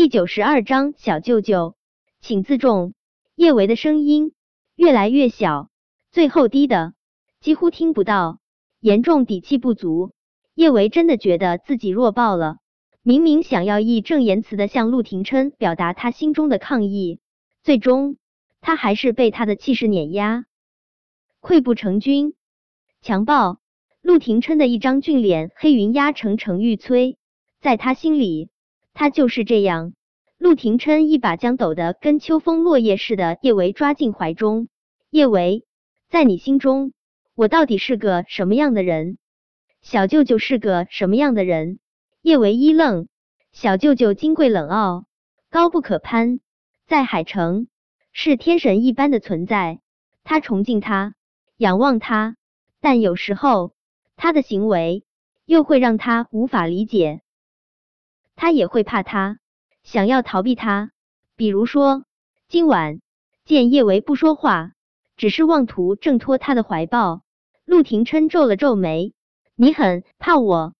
第九十二章，小舅舅，请自重。叶维的声音越来越小，最后低的几乎听不到，严重底气不足。叶维真的觉得自己弱爆了。明明想要义正言辞的向陆廷琛表达他心中的抗议，最终他还是被他的气势碾压，溃不成军。强暴！陆廷琛的一张俊脸，黑云压城城欲摧，在他心里，他就是这样。陆廷琛一把将抖得跟秋风落叶似的叶维抓进怀中。叶维，在你心中，我到底是个什么样的人？小舅舅是个什么样的人？叶维一愣，小舅舅金贵冷傲，高不可攀，在海城是天神一般的存在。他崇敬他，仰望他，但有时候他的行为又会让他无法理解。他也会怕他，想要逃避他。比如说，今晚见叶维不说话，只是妄图挣脱他的怀抱。陆廷琛皱了皱眉：“你很怕我？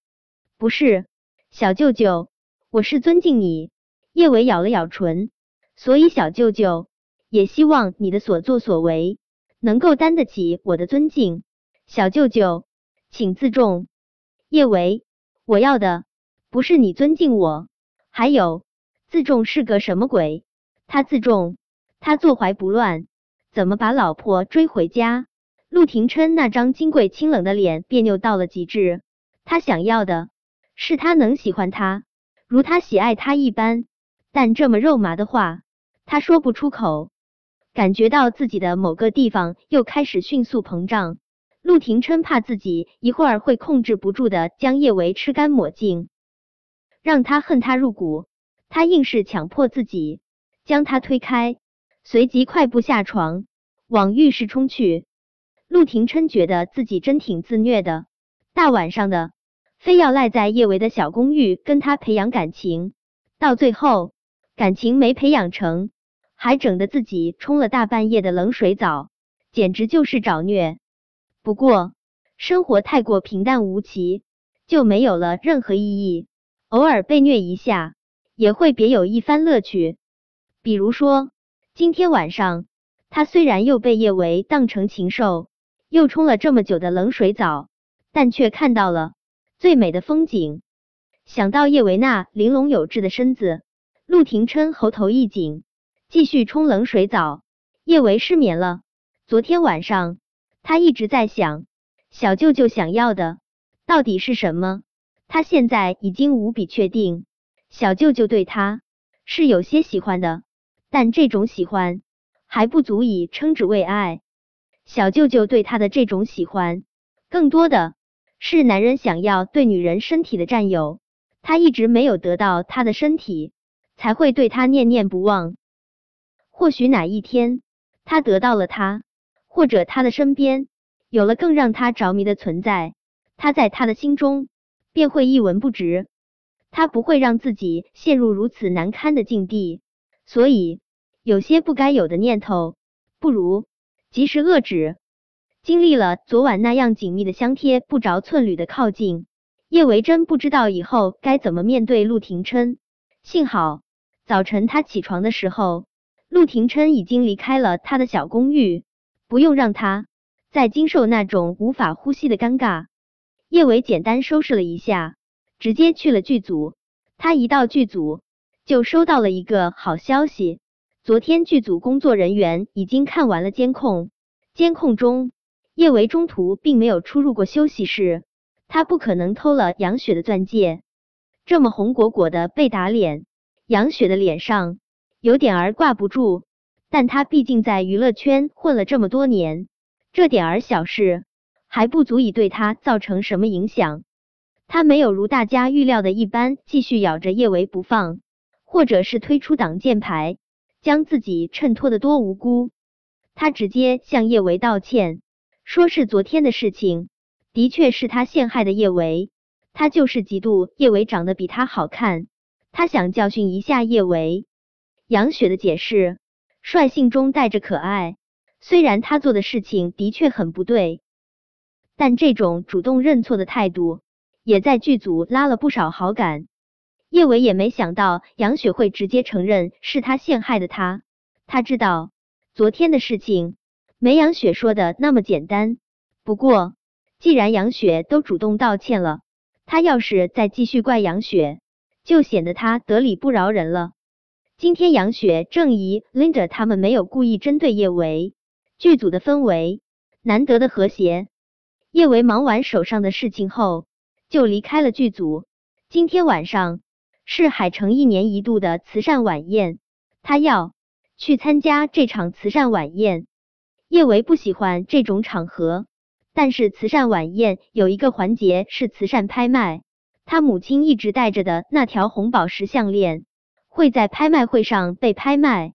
不是。”小舅舅，我是尊敬你。叶伟咬了咬唇，所以小舅舅也希望你的所作所为能够担得起我的尊敬。小舅舅，请自重。叶维，我要的不是你尊敬我，还有自重是个什么鬼？他自重，他坐怀不乱，怎么把老婆追回家？陆廷琛那张金贵清冷的脸别扭到了极致，他想要的。是他能喜欢他，如他喜爱他一般，但这么肉麻的话，他说不出口。感觉到自己的某个地方又开始迅速膨胀。陆廷琛怕自己一会儿会控制不住的将叶维吃干抹净，让他恨他入骨。他硬是强迫自己将他推开，随即快步下床往浴室冲去。陆廷琛觉得自己真挺自虐的，大晚上的。非要赖在叶维的小公寓跟他培养感情，到最后感情没培养成，还整得自己冲了大半夜的冷水澡，简直就是找虐。不过生活太过平淡无奇，就没有了任何意义。偶尔被虐一下，也会别有一番乐趣。比如说今天晚上，他虽然又被叶维当成禽兽，又冲了这么久的冷水澡，但却看到了。最美的风景，想到叶维那玲珑有致的身子，陆廷琛喉头一紧，继续冲冷水澡。叶维失眠了。昨天晚上，他一直在想，小舅舅想要的到底是什么？他现在已经无比确定，小舅舅对他是有些喜欢的，但这种喜欢还不足以称之为爱。小舅舅对他的这种喜欢，更多的。是男人想要对女人身体的占有，他一直没有得到她的身体，才会对她念念不忘。或许哪一天他得到了她，或者他的身边有了更让他着迷的存在，他在他的心中便会一文不值。他不会让自己陷入如此难堪的境地，所以有些不该有的念头，不如及时遏止。经历了昨晚那样紧密的相贴不着寸缕的靠近，叶维真不知道以后该怎么面对陆廷琛。幸好早晨他起床的时候，陆廷琛已经离开了他的小公寓，不用让他再经受那种无法呼吸的尴尬。叶维简单收拾了一下，直接去了剧组。他一到剧组，就收到了一个好消息：昨天剧组工作人员已经看完了监控，监控中。叶维中途并没有出入过休息室，他不可能偷了杨雪的钻戒。这么红果果的被打脸，杨雪的脸上有点儿挂不住。但他毕竟在娱乐圈混了这么多年，这点儿小事还不足以对他造成什么影响。他没有如大家预料的一般继续咬着叶维不放，或者是推出挡箭牌，将自己衬托的多无辜。他直接向叶维道歉。说是昨天的事情，的确是他陷害的叶维，他就是嫉妒叶维长得比他好看，他想教训一下叶维。杨雪的解释率性中带着可爱，虽然他做的事情的确很不对，但这种主动认错的态度也在剧组拉了不少好感。叶维也没想到杨雪会直接承认是他陷害的他。他知道昨天的事情没杨雪说的那么简单。不过既然杨雪都主动道歉了，他要是再继续怪杨雪，就显得他得理不饶人了。今天杨雪、郑怡、Linda 他们没有故意针对叶维，剧组的氛围难得的和谐。叶维忙完手上的事情后，就离开了剧组。今天晚上。是海城一年一度的慈善晚宴，他要去参加这场慈善晚宴。叶维不喜欢这种场合，但是慈善晚宴有一个环节是慈善拍卖，他母亲一直戴着的那条红宝石项链会在拍卖会上被拍卖。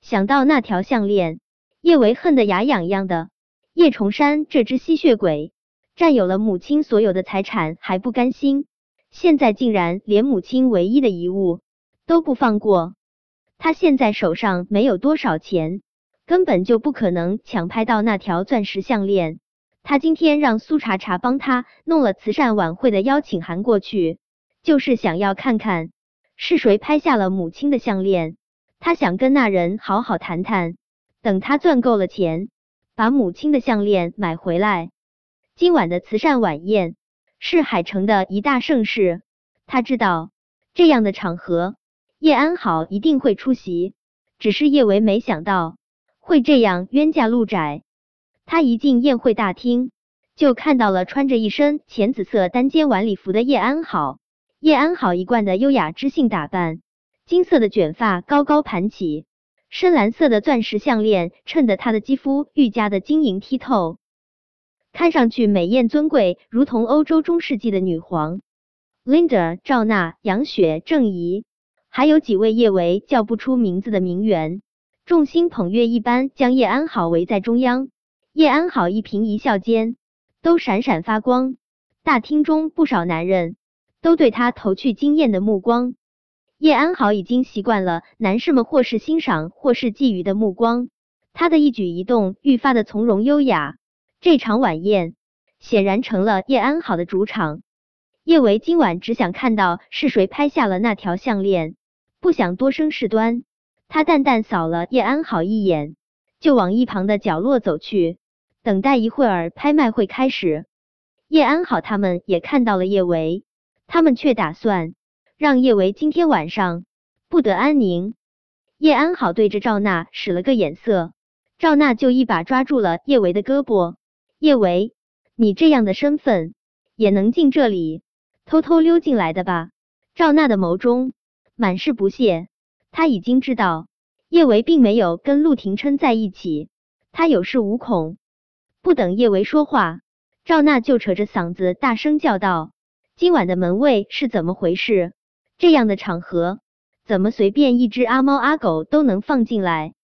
想到那条项链，叶维恨得牙痒痒的。叶崇山这只吸血鬼占有了母亲所有的财产还不甘心。现在竟然连母亲唯一的遗物都不放过，他现在手上没有多少钱，根本就不可能抢拍到那条钻石项链。他今天让苏茶茶帮他弄了慈善晚会的邀请函过去，就是想要看看是谁拍下了母亲的项链。他想跟那人好好谈谈，等他赚够了钱，把母亲的项链买回来。今晚的慈善晚宴。是海城的一大盛事，他知道这样的场合叶安好一定会出席，只是叶维没想到会这样冤家路窄。他一进宴会大厅，就看到了穿着一身浅紫色单肩晚礼服的叶安好。叶安好一贯的优雅知性打扮，金色的卷发高高盘起，深蓝色的钻石项链衬得她的肌肤愈加的晶莹剔透。看上去美艳尊贵，如同欧洲中世纪的女皇。Linda、赵娜、杨雪、郑怡，还有几位叶维叫不出名字的名媛，众星捧月一般将叶安好围在中央。叶安好一颦一笑间都闪闪发光，大厅中不少男人都对他投去惊艳的目光。叶安好已经习惯了男士们或是欣赏或是觊觎的目光，他的一举一动愈发的从容优雅。这场晚宴显然成了叶安好的主场。叶维今晚只想看到是谁拍下了那条项链，不想多生事端。他淡淡扫了叶安好一眼，就往一旁的角落走去，等待一会儿拍卖会开始。叶安好他们也看到了叶维，他们却打算让叶维今天晚上不得安宁。叶安好对着赵娜使了个眼色，赵娜就一把抓住了叶维的胳膊。叶维，你这样的身份也能进这里偷偷溜进来的吧？赵娜的眸中满是不屑，他已经知道叶维并没有跟陆廷琛在一起，他有恃无恐。不等叶维说话，赵娜就扯着嗓子大声叫道：“今晚的门卫是怎么回事？这样的场合怎么随便一只阿猫阿狗都能放进来？”